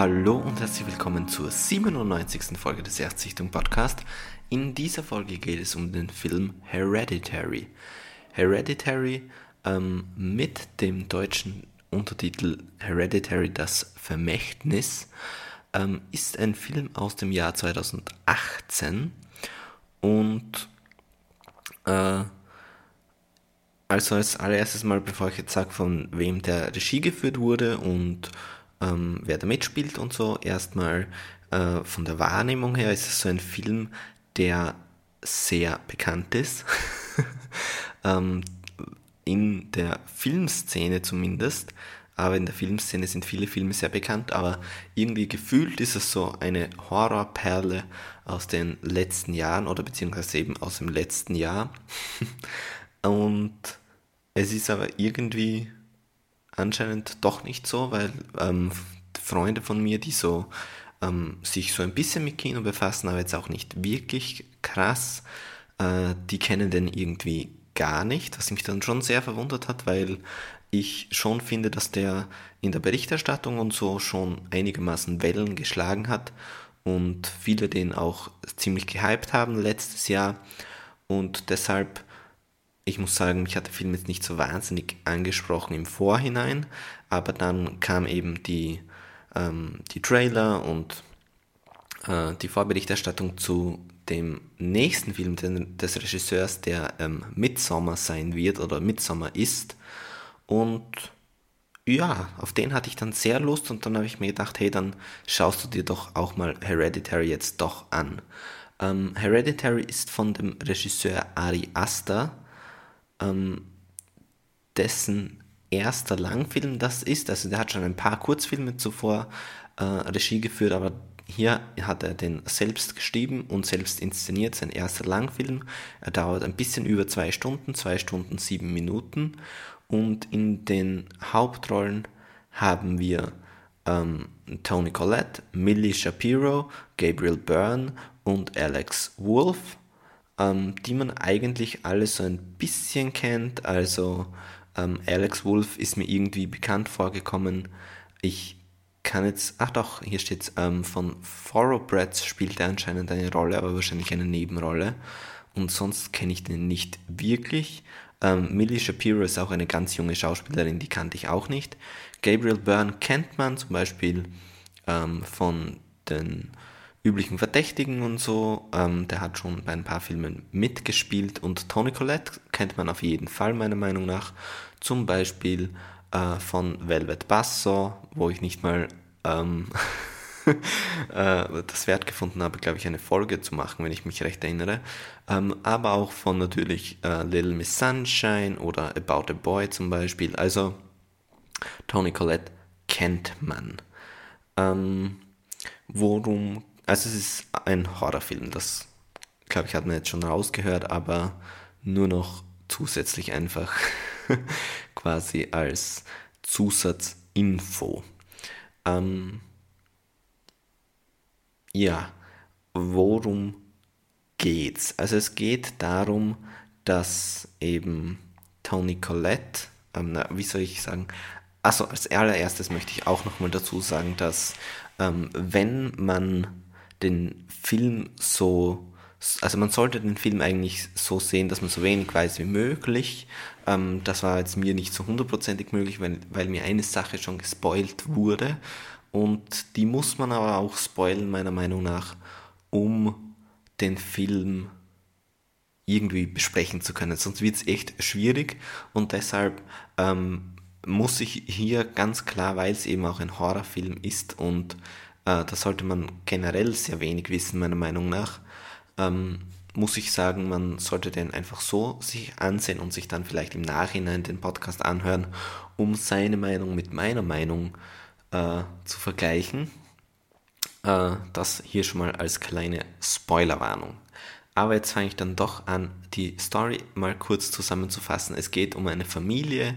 Hallo und herzlich willkommen zur 97. Folge des Erstsichtung Podcast. In dieser Folge geht es um den Film Hereditary. Hereditary ähm, mit dem deutschen Untertitel Hereditary das Vermächtnis ähm, ist ein Film aus dem Jahr 2018 und äh, also als allererstes mal, bevor ich jetzt sage, von wem der Regie geführt wurde und ähm, wer da mitspielt und so. Erstmal äh, von der Wahrnehmung her ist es so ein Film, der sehr bekannt ist. ähm, in der Filmszene zumindest. Aber in der Filmszene sind viele Filme sehr bekannt, aber irgendwie gefühlt ist es so eine Horrorperle aus den letzten Jahren oder beziehungsweise eben aus dem letzten Jahr. Und es ist aber irgendwie anscheinend doch nicht so, weil ähm, Freunde von mir, die so ähm, sich so ein bisschen mit Kino befassen, aber jetzt auch nicht wirklich krass, äh, die kennen den irgendwie gar nicht, was mich dann schon sehr verwundert hat, weil ich schon finde, dass der in der Berichterstattung und so schon einigermaßen Wellen geschlagen hat und viele den auch ziemlich gehypt haben letztes Jahr. Und deshalb ich muss sagen, mich hat der Film jetzt nicht so wahnsinnig angesprochen im Vorhinein, aber dann kam eben die, ähm, die Trailer und äh, die Vorberichterstattung zu dem nächsten Film des Regisseurs, der ähm, Midsommar sein wird oder Midsommar ist. Und ja, auf den hatte ich dann sehr Lust und dann habe ich mir gedacht, hey, dann schaust du dir doch auch mal Hereditary jetzt doch an. Ähm, Hereditary ist von dem Regisseur Ari Aster ähm, dessen erster Langfilm das ist. Also der hat schon ein paar Kurzfilme zuvor äh, Regie geführt, aber hier hat er den selbst geschrieben und selbst inszeniert, sein erster Langfilm. Er dauert ein bisschen über zwei Stunden, zwei Stunden sieben Minuten. Und in den Hauptrollen haben wir ähm, Tony Collette, Millie Shapiro, Gabriel Byrne und Alex Wolf ähm, die man eigentlich alle so ein bisschen kennt. Also ähm, Alex Wolf ist mir irgendwie bekannt vorgekommen. Ich kann jetzt, ach doch, hier steht ähm, von Thoroughbreds spielt er anscheinend eine Rolle, aber wahrscheinlich eine Nebenrolle. Und sonst kenne ich den nicht wirklich. Ähm, Millie Shapiro ist auch eine ganz junge Schauspielerin, die kannte ich auch nicht. Gabriel Byrne kennt man zum Beispiel ähm, von den üblichen Verdächtigen und so. Ähm, der hat schon bei ein paar Filmen mitgespielt und Tony Collette kennt man auf jeden Fall meiner Meinung nach. Zum Beispiel äh, von Velvet Basso, wo ich nicht mal ähm, äh, das Wert gefunden habe, glaube ich, eine Folge zu machen, wenn ich mich recht erinnere. Ähm, aber auch von natürlich äh, Little Miss Sunshine oder About a Boy zum Beispiel. Also Tony Collette kennt man. Ähm, worum also es ist ein Horrorfilm, das glaube ich hat man jetzt schon rausgehört, aber nur noch zusätzlich einfach quasi als Zusatzinfo. Ähm, ja, worum geht's? Also es geht darum, dass eben Tony Collette, ähm, na, wie soll ich sagen, also als allererstes möchte ich auch nochmal dazu sagen, dass ähm, wenn man den Film so, also man sollte den Film eigentlich so sehen, dass man so wenig weiß wie möglich. Ähm, das war jetzt mir nicht so hundertprozentig möglich, weil, weil mir eine Sache schon gespoilt wurde. Und die muss man aber auch spoilen, meiner Meinung nach, um den Film irgendwie besprechen zu können. Sonst wird es echt schwierig und deshalb ähm, muss ich hier ganz klar, weil es eben auch ein Horrorfilm ist und äh, da sollte man generell sehr wenig wissen, meiner Meinung nach. Ähm, muss ich sagen, man sollte den einfach so sich ansehen und sich dann vielleicht im Nachhinein den Podcast anhören, um seine Meinung mit meiner Meinung äh, zu vergleichen. Äh, das hier schon mal als kleine Spoilerwarnung. Aber jetzt fange ich dann doch an, die Story mal kurz zusammenzufassen. Es geht um eine Familie,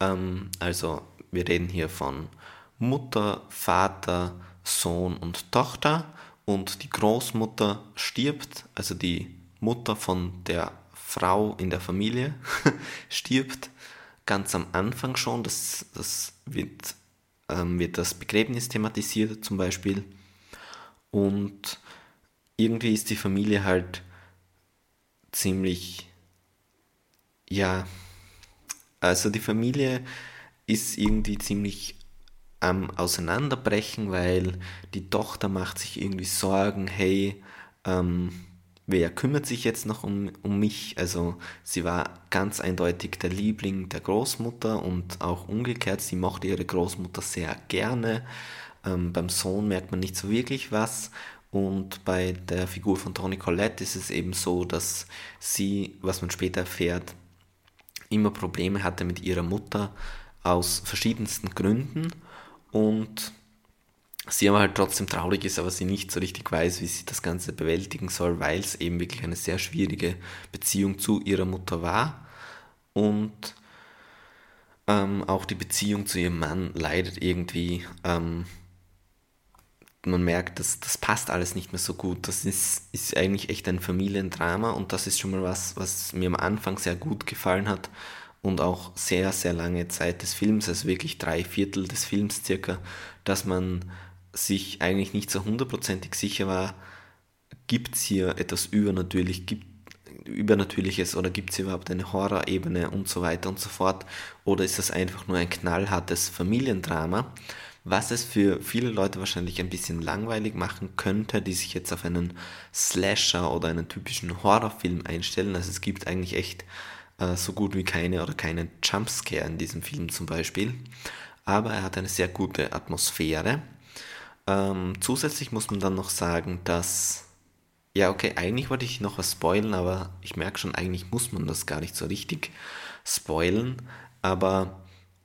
ähm, also wir reden hier von Mutter, Vater, Sohn und Tochter und die Großmutter stirbt, also die Mutter von der Frau in der Familie stirbt ganz am Anfang schon. Das, das wird ähm, wird das Begräbnis thematisiert zum Beispiel. Und irgendwie ist die Familie halt ziemlich, ja, also die Familie ist irgendwie ziemlich am Auseinanderbrechen, weil die Tochter macht sich irgendwie Sorgen, hey, ähm, wer kümmert sich jetzt noch um, um mich? Also sie war ganz eindeutig der Liebling der Großmutter und auch umgekehrt, sie mochte ihre Großmutter sehr gerne. Ähm, beim Sohn merkt man nicht so wirklich was. Und bei der Figur von Toni Collette ist es eben so, dass sie, was man später erfährt, immer Probleme hatte mit ihrer Mutter aus verschiedensten Gründen und sie aber halt trotzdem traurig ist, aber sie nicht so richtig weiß, wie sie das Ganze bewältigen soll, weil es eben wirklich eine sehr schwierige Beziehung zu ihrer Mutter war und ähm, auch die Beziehung zu ihrem Mann leidet irgendwie. Ähm, man merkt, dass das passt alles nicht mehr so gut. Das ist, ist eigentlich echt ein Familiendrama und das ist schon mal was, was mir am Anfang sehr gut gefallen hat und auch sehr, sehr lange Zeit des Films, also wirklich drei Viertel des Films circa, dass man sich eigentlich nicht so hundertprozentig sicher war, gibt es hier etwas Übernatürlich, gibt, Übernatürliches oder gibt es überhaupt eine Horrorebene und so weiter und so fort oder ist das einfach nur ein knallhartes Familiendrama, was es für viele Leute wahrscheinlich ein bisschen langweilig machen könnte, die sich jetzt auf einen Slasher oder einen typischen Horrorfilm einstellen. Also es gibt eigentlich echt äh, so gut wie keine oder keinen Jumpscare in diesem Film zum Beispiel, aber er hat eine sehr gute Atmosphäre ähm, zusätzlich muss man dann noch sagen, dass, ja, okay, eigentlich wollte ich noch was spoilen, aber ich merke schon, eigentlich muss man das gar nicht so richtig spoilen. Aber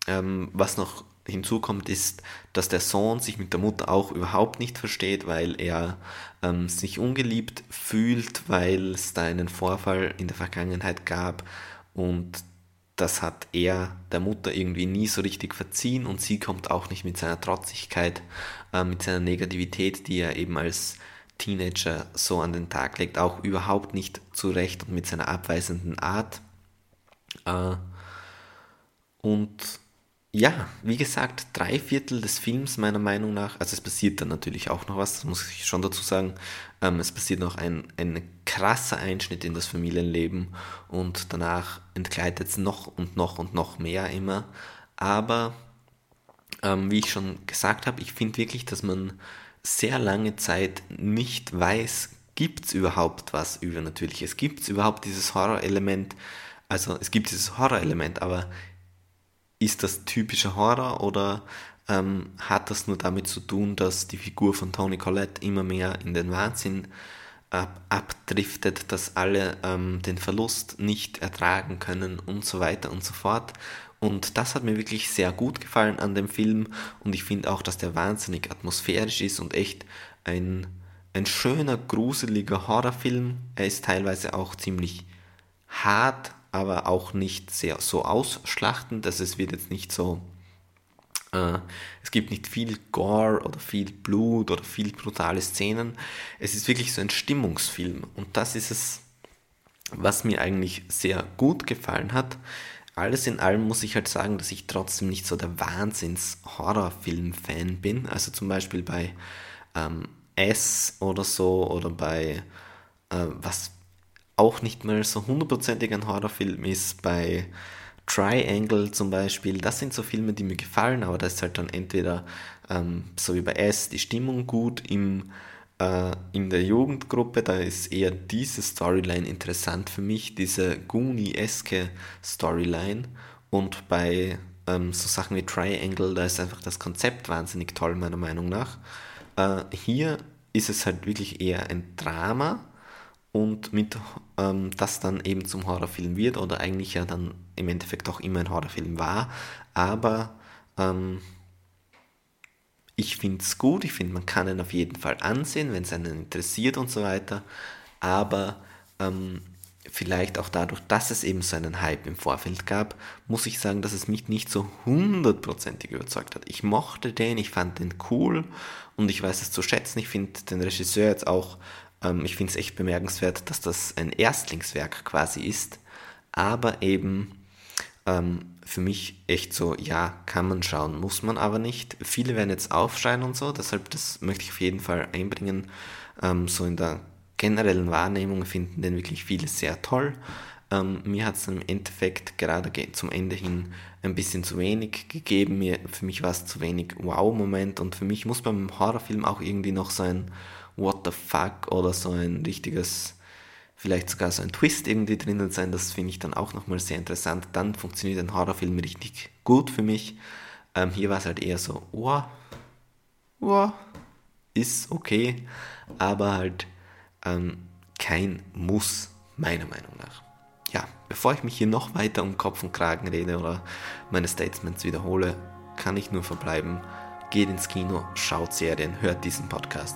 ähm, was noch hinzukommt, ist, dass der Sohn sich mit der Mutter auch überhaupt nicht versteht, weil er ähm, sich ungeliebt fühlt, weil es da einen Vorfall in der Vergangenheit gab und das hat er der Mutter irgendwie nie so richtig verziehen und sie kommt auch nicht mit seiner Trotzigkeit, äh, mit seiner Negativität, die er eben als Teenager so an den Tag legt, auch überhaupt nicht zurecht und mit seiner abweisenden Art. Äh, und ja, wie gesagt, drei Viertel des Films meiner Meinung nach, also es passiert dann natürlich auch noch was, das muss ich schon dazu sagen, ähm, es passiert noch ein, ein krasser Einschnitt in das Familienleben und danach entgleitet es noch und noch und noch mehr immer. Aber ähm, wie ich schon gesagt habe, ich finde wirklich, dass man sehr lange Zeit nicht weiß, gibt es überhaupt was Übernatürliches? Gibt es überhaupt dieses Horrorelement? Also es gibt dieses Horrorelement, aber ist das typischer Horror oder ähm, hat das nur damit zu tun, dass die Figur von Tony Collette immer mehr in den Wahnsinn ab abdriftet, dass alle ähm, den Verlust nicht ertragen können und so weiter und so fort. Und das hat mir wirklich sehr gut gefallen an dem Film und ich finde auch, dass der wahnsinnig atmosphärisch ist und echt ein, ein schöner, gruseliger Horrorfilm. Er ist teilweise auch ziemlich hart, aber auch nicht sehr so ausschlachtend, dass es wird jetzt nicht so äh, es gibt nicht viel Gore oder viel Blut oder viel brutale Szenen. Es ist wirklich so ein Stimmungsfilm und das ist es, was mir eigentlich sehr gut gefallen hat. Alles in allem muss ich halt sagen, dass ich trotzdem nicht so der Wahnsinns-Horrorfilm-Fan bin. Also zum Beispiel bei ähm, S oder so oder bei äh, was auch nicht mal so hundertprozentig ein Horrorfilm ist, bei Triangle zum Beispiel. Das sind so Filme, die mir gefallen, aber da ist halt dann entweder ähm, so wie bei S die Stimmung gut im, äh, in der Jugendgruppe, da ist eher diese Storyline interessant für mich, diese Goonie-eske Storyline. Und bei ähm, so Sachen wie Triangle, da ist einfach das Konzept wahnsinnig toll, meiner Meinung nach. Äh, hier ist es halt wirklich eher ein Drama und mit ähm, das dann eben zum Horrorfilm wird oder eigentlich ja dann im Endeffekt auch immer ein Horrorfilm war. Aber ähm, ich finde es gut, ich finde, man kann ihn auf jeden Fall ansehen, wenn es einen interessiert und so weiter. Aber ähm, vielleicht auch dadurch, dass es eben so einen Hype im Vorfeld gab, muss ich sagen, dass es mich nicht so hundertprozentig überzeugt hat. Ich mochte den, ich fand den cool und ich weiß es zu schätzen. Ich finde den Regisseur jetzt auch ähm, ich finde es echt bemerkenswert, dass das ein Erstlingswerk quasi ist, aber eben ähm, für mich echt so, ja, kann man schauen, muss man aber nicht. Viele werden jetzt aufschreien und so, deshalb das möchte ich auf jeden Fall einbringen. Ähm, so in der generellen Wahrnehmung finden den wirklich viele sehr toll. Ähm, mir hat es im Endeffekt gerade zum Ende hin ein bisschen zu wenig gegeben. Mir, für mich war es zu wenig Wow-Moment und für mich muss beim Horrorfilm auch irgendwie noch so ein What the fuck oder so ein richtiges, vielleicht sogar so ein Twist irgendwie drinnen sein. Das finde ich dann auch nochmal sehr interessant. Dann funktioniert ein Horrorfilm richtig gut für mich. Ähm, hier war es halt eher so, wow, wow, ist okay, aber halt ähm, kein Muss, meiner Meinung nach ja, bevor ich mich hier noch weiter um Kopf und Kragen rede oder meine Statements wiederhole, kann ich nur verbleiben. Geht ins Kino, schaut Serien, hört diesen Podcast.